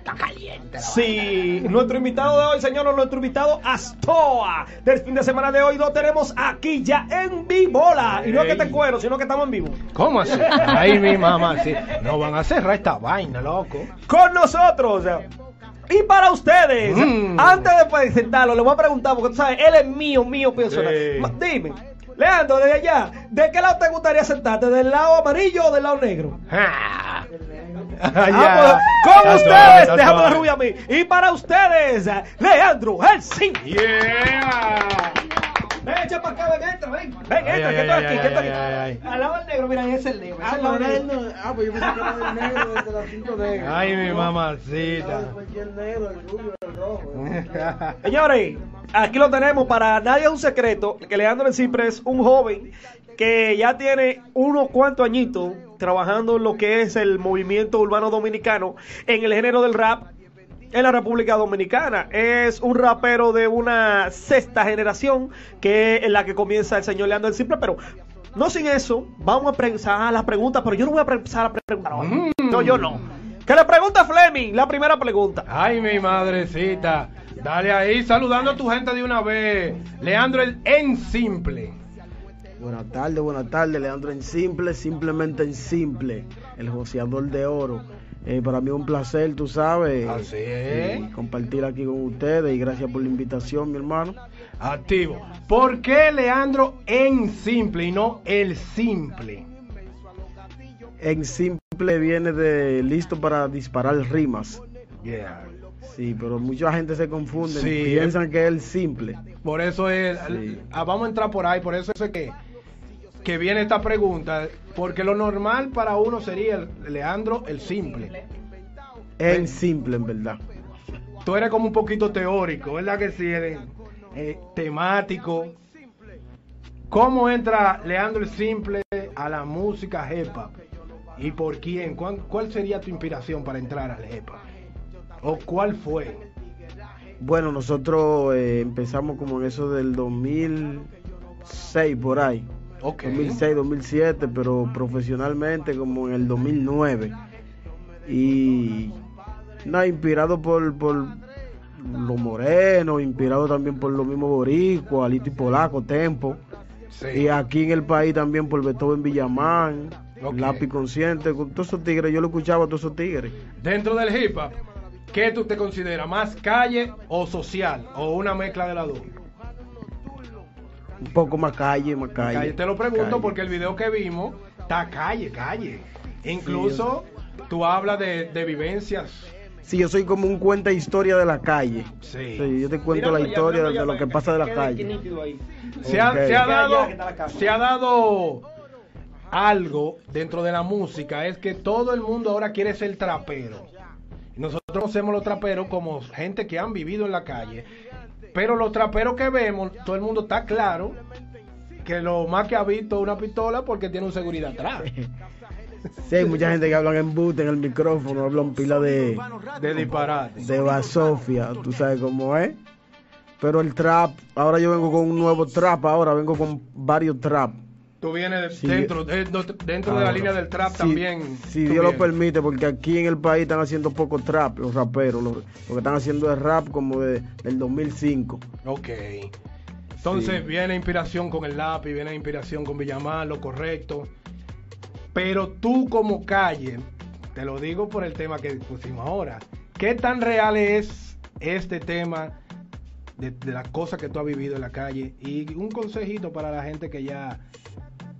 Está caliente. Sí, nuestro invitado de hoy, señores, nuestro invitado Astoa. Del fin de semana de hoy lo tenemos aquí ya en Vivola. Y no es que te cuero, sino que estamos en vivo. ¿Cómo así? Ay, mi mamá, sí. No van a cerrar esta vaina, loco. Con nosotros. Y para ustedes, Mm. antes de presentarlo, le voy a preguntar, porque tú sabes, él es mío, mío personal. Sí. Dime, Leandro, desde allá, ¿de qué lado te gustaría sentarte? ¿Del lado amarillo o del lado negro? Ah. Ah, Ya. pues, con ustedes, déjame la rubia a mí. Y para ustedes, Leandro, el sí. Yeah. Ven, echa para acá, ven, entra, ven. Ven, Ay, entra, ay, que estoy aquí, que estoy ay, ay, aquí. Al lado del negro, mira, ese es el negro. Ah, el lado pero negro. no- ah, pues yo pensé que era el negro desde las 5 negras. Ay, mi No, mamacita. Cualquier negro, el rubio, el rojo. Señores, aquí lo tenemos. Para nadie es un secreto que Leandro siempre es un joven que ya tiene unos cuantos añitos trabajando en lo que es el movimiento urbano dominicano en el género del rap en la República Dominicana. Es un rapero de una sexta generación que es en la que comienza el señor Leandro el Simple, pero no sin eso, vamos a pensar las preguntas, pero yo no voy a pensar a preguntar hoy. No, yo no. Que le pregunta Fleming, la primera pregunta. Ay, mi madrecita. Dale ahí, saludando a tu gente de una vez. Leandro, el en simple. Buenas tardes, buenas tardes, Leandro en simple, simplemente en simple, el joseador de oro. Eh, para mí es un placer, tú sabes, Así eh, es. compartir aquí con ustedes y gracias por la invitación, mi hermano. Activo. ¿Por qué Leandro en simple y no el simple? En simple viene de listo para disparar rimas. Yeah. Sí, pero mucha gente se confunde, Sí. piensan que es el simple. Por eso es. Sí. ah, vamos a entrar por ahí, por eso es que, que viene esta pregunta. Porque lo normal para uno sería el- Leandro el simple. En simple, en verdad. Tú eres como un poquito teórico, ¿verdad que sí? Eres eh, temático. ¿Cómo entra Leandro el Simple a la música hop? ¿Y por quién? ¿Cuál, cuál sería tu inspiración para entrar al hop? ¿O cuál fue? Bueno, nosotros eh, empezamos como en eso del 2006 por ahí. Ok. 2006, 2007, pero profesionalmente como en el 2009. Y nada, inspirado por, por lo moreno, inspirado también por lo mismo boricua, Alito y Polaco, Tempo. Sí. Y aquí en el país también por Beethoven Villamán, Ok. Lápiz Consciente, con todos esos tigres, yo lo escuchaba a todos esos tigres. Dentro del hip hop, ¿qué tú te consideras? ¿Más calle o social? ¿O una mezcla de las dos? Un poco más calle, más calle. Calle. Te lo pregunto Calle. porque el video que vimos está calle, calle. Incluso tú hablas de, de vivencias. Sí, yo soy como un cuenta historia de la calle. Sí. Sí, yo te cuento la historia de lo que pasa de la calle. Se, ha, se ha dado, se ha dado algo dentro de la música, es que todo el mundo ahora quiere ser trapero. Nosotros conocemos los traperos como gente que han vivido en la calle, pero los traperos que vemos, todo el mundo está claro que lo más que ha visto es una pistola porque tiene un seguridad atrás. Sí, hay mucha gente que hablan en boot, en el micrófono, hablan pila de, De disparate. de basofia, tú sabes cómo es. Pero el trap, ahora yo vengo con un nuevo trap, ahora vengo con varios trap. Tú vienes Sí. dentro, de, dentro de la línea del trap si- también. Si Dios lo permite, porque aquí en el país están haciendo poco trap, los raperos. Los, lo que están haciendo es rap como de, del 2005. Ok. Entonces Sí. viene inspiración con el lápiz, viene inspiración con Villamar, lo correcto. Pero tú como calle, te lo digo por el tema que pusimos ahora, ¿qué tan real es este tema de, de las cosas que tú has vivido en la calle? Y un consejito para la gente que ya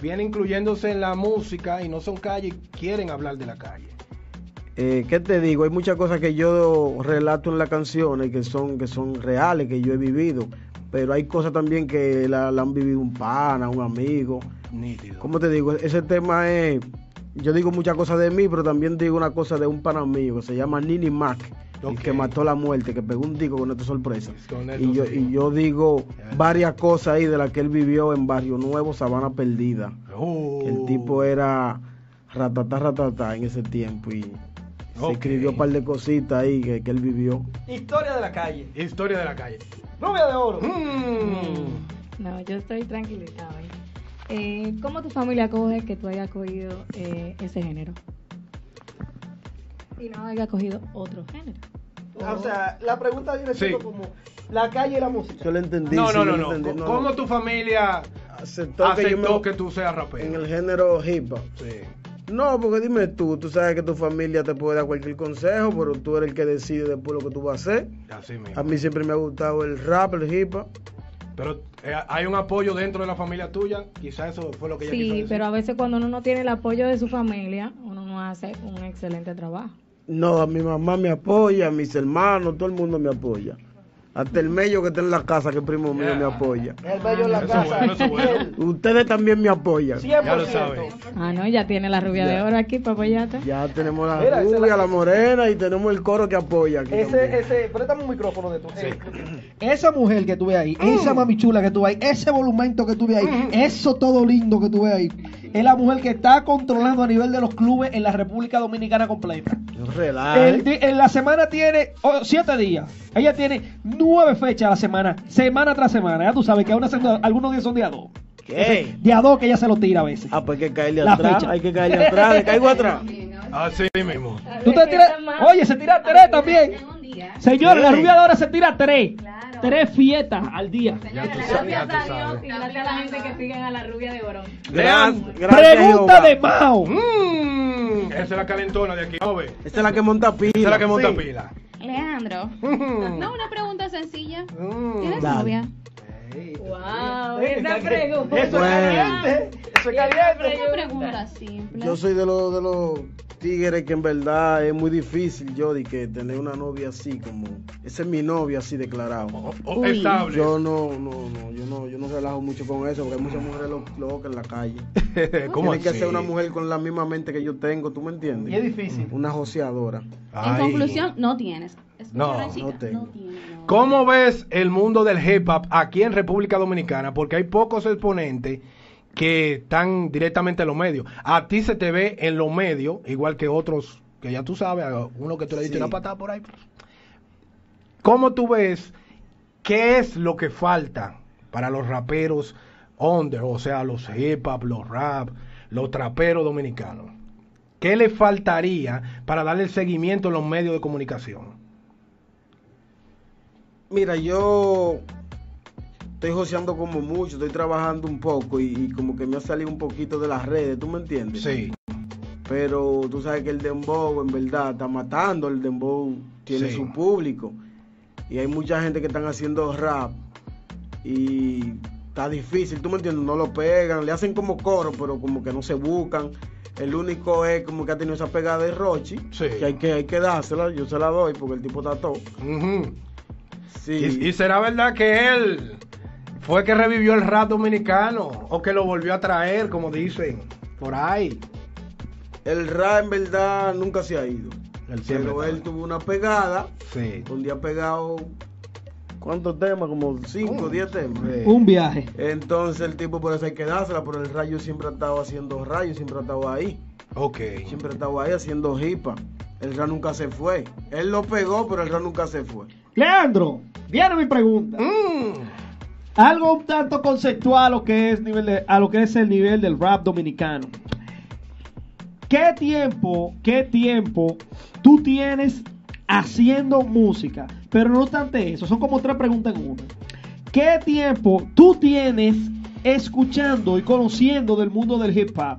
viene incluyéndose en la música y no son calle y quieren hablar de la calle. Eh, ¿Qué te digo? Hay muchas cosas que yo relato en las canciones que son, que son reales, que yo he vivido. Pero hay cosas también que la, la han vivido un pana, un amigo. Nítido. ¿Cómo te digo? Ese tema es. Yo digo muchas cosas de mí, pero también digo una cosa de un pana mío que se llama Nini Mac, el que mató la muerte, que pegó un disco con esta sorpresa. Con Y yo, y yo digo varias cosas ahí de las que él vivió en Barrio Nuevo, Sabana Perdida. Oh. El tipo era ratatá, ratatá en ese tiempo y se escribió un par de cositas ahí que, que él vivió. Historia de la calle. Historia de la calle. Rubia de oro. Mm. No, yo estoy tranquilita hoy. Eh, ¿Cómo tu familia coge que tú hayas cogido eh, ese género? Y no haya cogido otro género. O sea, la pregunta viene Sí. siendo como la calle y la música. Yo lo entendí. No, sí, no, no, lo no. entendí, no, ¿Cómo tu familia aceptó, que me- que tú seas en rapero? el género hip hop? Sí. No, porque dime tú, tú sabes que tu familia te puede dar cualquier consejo, pero tú eres el que decide después lo que tú vas a hacer. Así mismo. A mí siempre me ha gustado el rap, el hip hop. Pero eh, hay un apoyo dentro de la familia tuya. Quizás eso fue lo que ella quiso Sí, decir. pero a veces cuando uno no tiene el apoyo de su familia, uno no hace un excelente trabajo. No, a mi mamá me apoya, a mis hermanos, todo el mundo me apoya. Hasta el medio que está en la casa, que es primo mío, me apoya. El medio de la Eso casa. bueno, bueno. Ustedes también me apoyan. 100%. Ya lo sabes. Ah, no, ya tiene la rubia de oro aquí, papayata. Ya tenemos la Mira, rubia, la- la morena y tenemos el coro que apoya. aquí Ese, también. ese, préstame un micrófono de tu. eh, esa mujer que tú ves ahí, esa mami chula que tú ves ahí, ese volumento que tú ves ahí, eso todo lindo que tú ves ahí, es la mujer que está controlando a nivel de los clubes en la República Dominicana completa. El en la semana tiene oh, siete días. Ella tiene nueve fechas a la semana, semana tras semana. Ya tú sabes que a una algunos días son de a dos. ¿Qué? De a dos que ella se lo tira a veces. Ah, pues hay que caerle La atrás. fecha. Hay que caerle atrás. ¿Le caigo atrás? Así mismo. Tú te tiras, oye, se tira tres también. Señor, la rubia de ahora se tira tres. Claro. Tres fiestas al día. Gracias a Dios y gracias a la gente que siguen a la rubia de oro. Lean. Gracias, Pregunta de Mao. Mm, esa es la calentona de aquí. Esa es la que monta pila. Esa es la que monta Sí. pila. Leandro, Mm. no una pregunta sencilla. Mm. ¿Tienes Dale. novia? Wow, esa Eso pregunta. es Bueno. caliente. Eso es caliente. Una pregunta simple. Yo soy de los de los tigres que en verdad es muy difícil yo de que tener una novia así como esa es mi novia así declarado. O- o- Uy. estable. Yo no no no yo no yo no relajo mucho con eso porque hay muchas mujeres lo- locas en la calle. ¿Cómo Tiene que ser una mujer con la misma mente que yo tengo, ¿tú me entiendes? Y es difícil. Una joseadora. En conclusión, no tienes. No, no tengo. tiene, no. ¿Cómo ves el mundo del hip hop aquí en República Dominicana? Porque hay pocos exponentes que están directamente en los medios. A ti se te ve en los medios, igual que otros que ya tú sabes, a uno que tú le diste Sí. una patada por ahí. ¿Cómo tú ves qué es lo que falta para los raperos under, o sea, los hip hop, los rap, los traperos dominicanos? ¿Qué le faltaría para darle el seguimiento en los medios de comunicación? Mira, yo estoy joseando como mucho, estoy trabajando un poco y, y como que me ha salido un poquito de las redes, ¿tú me entiendes? Sí. Pero tú sabes que el dembow en verdad está matando, el dembow tiene Sí. su público y hay mucha gente que están haciendo rap y está difícil, ¿tú me entiendes? No lo pegan, le hacen como coro, pero como que no se buscan. El único es como que ha tenido esa pegada de Rochi, Sí. que hay que hay que dársela, yo se la doy porque el tipo está todo. Ujú. Sí. ¿Y, y será verdad que él fue que revivió el rap dominicano o que lo volvió a traer, como dicen por ahí? El rap en verdad nunca se ha ido. Él Pero él tuvo una pegada, Sí. donde ha pegado ¿cuántos temas? Como 5 o 10 temas. Sí. Un viaje. Entonces el tipo por eso hay que dársela, pero el rayo siempre ha estado haciendo rayo, siempre ha estado ahí. Ok. Siempre ha estado ahí haciendo hipa. El rap nunca se fue. Él lo pegó, pero el rap nunca se fue. Leandro, viene mi pregunta. Mm. Algo un tanto conceptual a lo que es el nivel del rap dominicano. ¿Qué tiempo, qué tiempo tú tienes haciendo música? Pero no obstante eso, son como tres preguntas en una. ¿Qué tiempo tú tienes escuchando y conociendo del mundo del hip hop?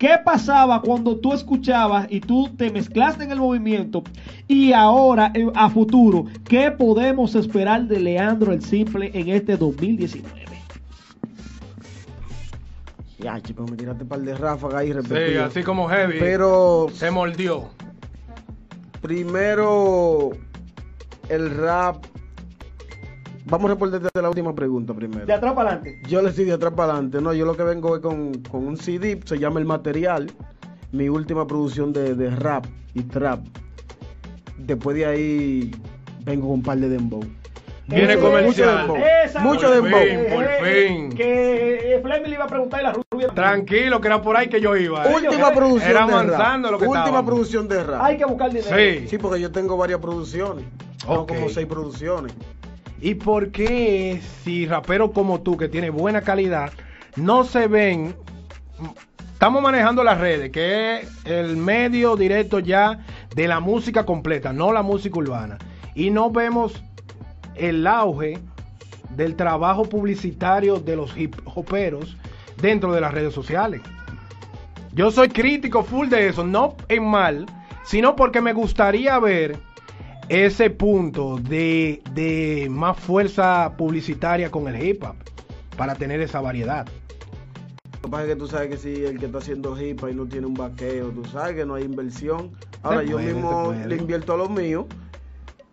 ¿Qué pasaba cuando tú escuchabas y tú te mezclaste en el movimiento? Y ahora, eh, a futuro, ¿qué podemos esperar de Leandro el Simple en este 2019? Ya, chico, me tiraste un par de ráfagas ahí Sí, repetidas. así como Heavy. Pero se mordió. primero, el rap. Vamos a responder desde la última pregunta primero. De atrás para adelante. Yo le estoy de atrás para adelante, no, yo lo que vengo es con, con un CD, se llama El Material, mi última producción de, de rap y trap. Después de ahí vengo con un par de dembow. Viene comercial. mucho Mucho Por dembow. fin, por Eh, fin. Que eh, Fleming le iba a preguntar y la rubia. Tranquilo, que era por ahí que yo iba. ¿eh? Última producción Era de avanzando rap. lo que Última estábamos. producción de rap. Hay que buscar dinero. Sí. Sí, porque yo tengo varias producciones. Tengo como seis producciones. ¿Y por qué si raperos como tú, que tiene buena calidad, no se ven? Estamos manejando las redes, que es el medio directo ya de la música completa, no la música urbana. Y no vemos el auge del trabajo publicitario de los hip hoperos dentro de las redes sociales. Yo soy crítico full de eso, no en mal, sino porque me gustaría ver ese punto de, de más fuerza publicitaria con el hip hop para tener esa variedad. Lo que pasa es que tú sabes que si el que está haciendo hip hop y no tiene un vaqueo, tú sabes que no hay inversión. Ahora yo puede, mismo le invierto a lo mío.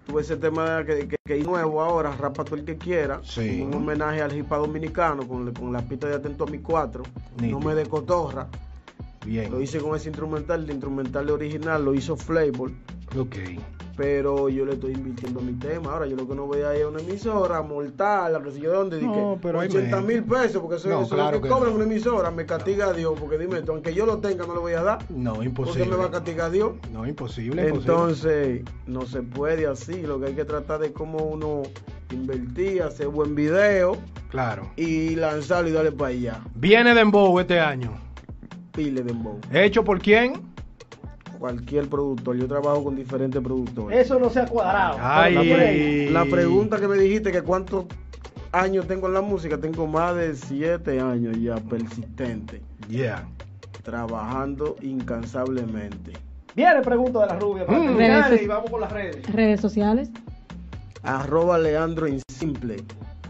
Tuve ese tema que, que, que es nuevo ahora, rapa todo el que quiera. Sí. Un homenaje al hip hop dominicano con, con la pista de Atento a mi 4. Nítido. No me de cotorra. Bien. Lo hice con ese instrumental, el instrumental original lo hizo Flavor. Ok. Pero yo le estoy invirtiendo a mi tema. Ahora yo lo que no voy a ir a una emisora, mortal, a que sé yo dónde, No, pero hay 80 mil pesos, porque eso, No, eso claro es lo que, que cobran no. una emisora, me castiga a Dios, porque dime tú, aunque yo lo tenga, no lo voy a dar. No, Porque imposible. me va a castigar Dios. No, imposible, imposible. Entonces, no se puede así. Lo que hay que tratar de cómo uno invertir, hacer buen video Claro. y lanzarlo y darle para allá. Viene Dembow este año. Pile de embow. ¿Hecho por quién? Cualquier productor. Yo trabajo con diferentes productores. Eso no se ha cuadrado. Ay. La pregunta que me dijiste que cuántos años tengo en la música, tengo más de siete años ya persistente, Yeah. trabajando incansablemente. Viene pregunta de la rubia. para Mm. Redes- y vamos con las redes. Redes sociales. Arroba Leandro Insimple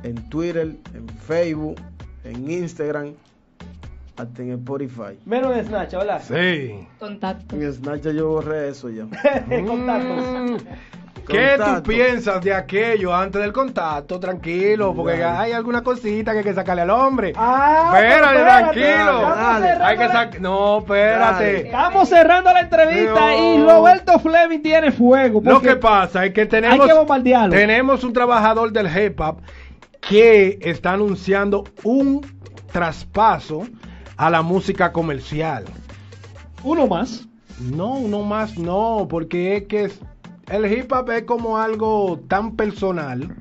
en Twitter, en Facebook, en Instagram, hasta en Spotify. Menos en Snatch, ¿verdad? Sí. Contactos. En Snapchat yo borré eso ya. Contactos. Mm. ¿Qué tú Contacto. piensas de aquello antes del contacto? Tranquilo, porque hay alguna cosita que hay que sacarle al hombre. Ah, espérate, tranquilo. Dale. Hay que sacar. No, espérate. Dale. Estamos cerrando la entrevista No. y Roberto Fleming tiene fuego. Lo que pasa es que tenemos, Hay que bombardearlo. tenemos un trabajador del hip hop que está anunciando un traspaso a la música comercial. Uno más. No, uno más no, porque es que es- el hip hop es como algo tan personal.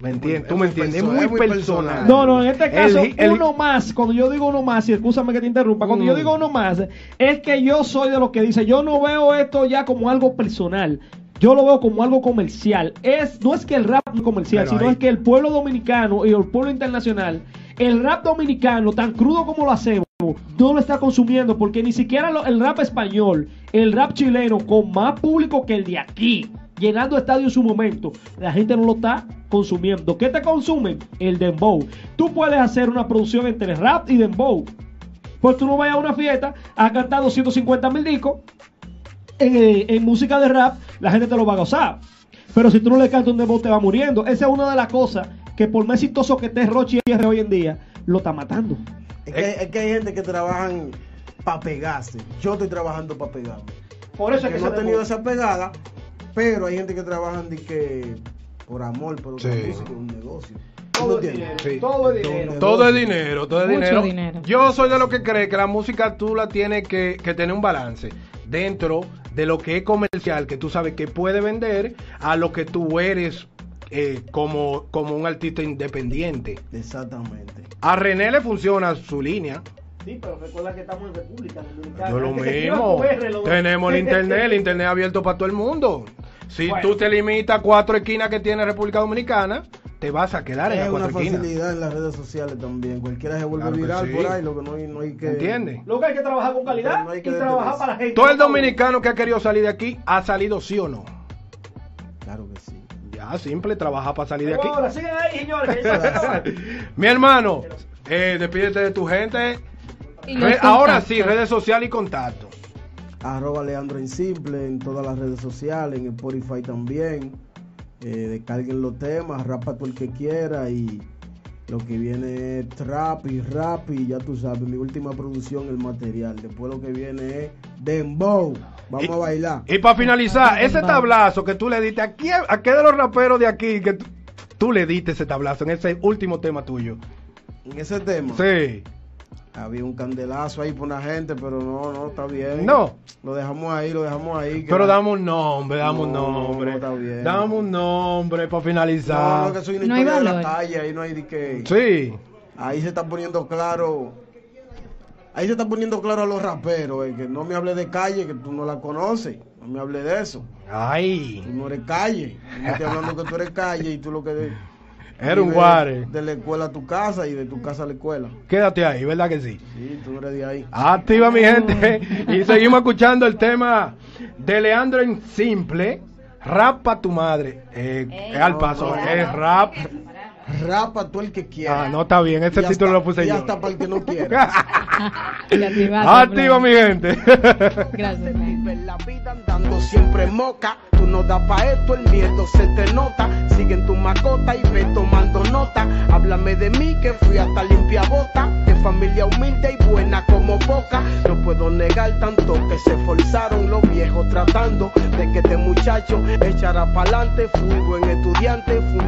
¿Me entiendes? es ¿Tú me muy entiendes? Es muy es muy personal. personal. No, no, en este caso, el- uno más. Cuando yo digo uno más, y escúchame que te interrumpa, cuando Mm. yo digo uno más, es que yo soy de los que dice, yo no veo esto ya como algo personal. Yo lo veo como algo comercial. Es, no es que el rap no es comercial, Pero sino ahí- es que el pueblo dominicano y el pueblo internacional, el rap dominicano, tan crudo como lo hacemos, no lo está consumiendo porque ni siquiera el rap español, el rap chileno, con más público que el de aquí, llenando estadios en su momento, la gente no lo está consumiendo. ¿Qué te consumen? El dembow. Tú puedes hacer una producción entre rap y dembow. Pues tú no vayas a una fiesta a cantar 250 mil discos en, eh, en música de rap, la gente te lo va a gozar. Pero si tú no le cantas un dembow, te va muriendo. Esa es una de las cosas que por más exitoso que esté Rochi R hoy en día, lo está matando. Es que, es que hay gente que trabajan para pegarse. Yo estoy trabajando para pegarme. Por eso es que que no he tenido esa pegada, pero hay gente que trabajan de que por amor, por Sí. música, es un negocio. Todo dinero. Sí. Todo es dinero. Todo es dinero, todo es dinero. dinero. Yo soy de los que cree que la música tú la tienes que, que tener un balance dentro de lo que es comercial, que tú sabes que puede vender, a lo que tú eres eh, como, como un artista independiente. Exactamente. A René le funciona su línea. Sí, pero recuerda que estamos en República Dominicana. Yo lo mismo. lo- Tenemos el internet, el internet abierto para todo el mundo. Si Bueno. tú te limitas a cuatro esquinas que tiene República Dominicana, te vas a quedar en Es las una cuatro esquinas. facilidad en las redes sociales también. Cualquiera se vuelve Claro viral sí. por ahí, lo que no hay, no hay que... ¿Entiendes? Lo que hay que trabajar con calidad No hay que y trabajar para la gente. Todo el dominicano que ha querido salir de aquí ha salido sí o no. Sí. Ya, simple, trabaja para salir de aquí. Ahora, sigan ahí, señores. Mi hermano, eh, despídete de tu gente. Re- ahora sí, redes sociales y contacto. Arroba Leandro Insimple en todas las redes sociales, en Spotify también. Eh, descarguen los temas, rapa todo el que quiera y lo que viene es trap y rap y ya tú sabes, mi última producción, el material. Después lo que viene es Dembow. Vamos Y- a bailar. Y para finalizar, ese tablazo que tú le diste, ¿a, quién- a qué de los raperos de aquí que tú, tú le diste ese tablazo en ese último tema tuyo? En ese tema Sí. Había un candelazo ahí por una gente, pero no, no, está bien. No. Lo dejamos ahí, lo dejamos ahí. Pero la- dame un nombre, dame un No, nombre. no, está bien. Dame un nombre para No, finalizar. no, que soy una No hay de la calle, ahí no hay de que... Sí. Ahí se está poniendo claro. Ahí se está poniendo claro a los raperos, eh, que no me hable de calle, que tú no la conoces. No me hable de eso. Ay, Tú no eres calle. Yo no estoy hablando que tú eres calle y tú lo que... de- era un guare. De la escuela a tu casa y de tu casa a la escuela. Quédate ahí, ¿verdad que sí? Sí, tú eres de ahí. Activa mi gente y seguimos escuchando el tema de Leandro en simple. Rap pa' tu madre. Eh, Ey, es al paso, no, es rap. Rapa tú el que quiera. Ah, no está bien, ese Y título hasta- lo puse y yo. hasta para el que no quiera. Activa mi gente. Gracias. Vive la vida andando siempre moca. No das pa' esto, el miedo se te nota. Sigue en tu macota y ve tomando nota. Háblame de mí que fui hasta limpia bota. De familia humilde y buena como boca. No puedo negar tanto que se esforzaron los viejos tratando de que este muchacho echara pa'lante. Fui buen estudiante, fui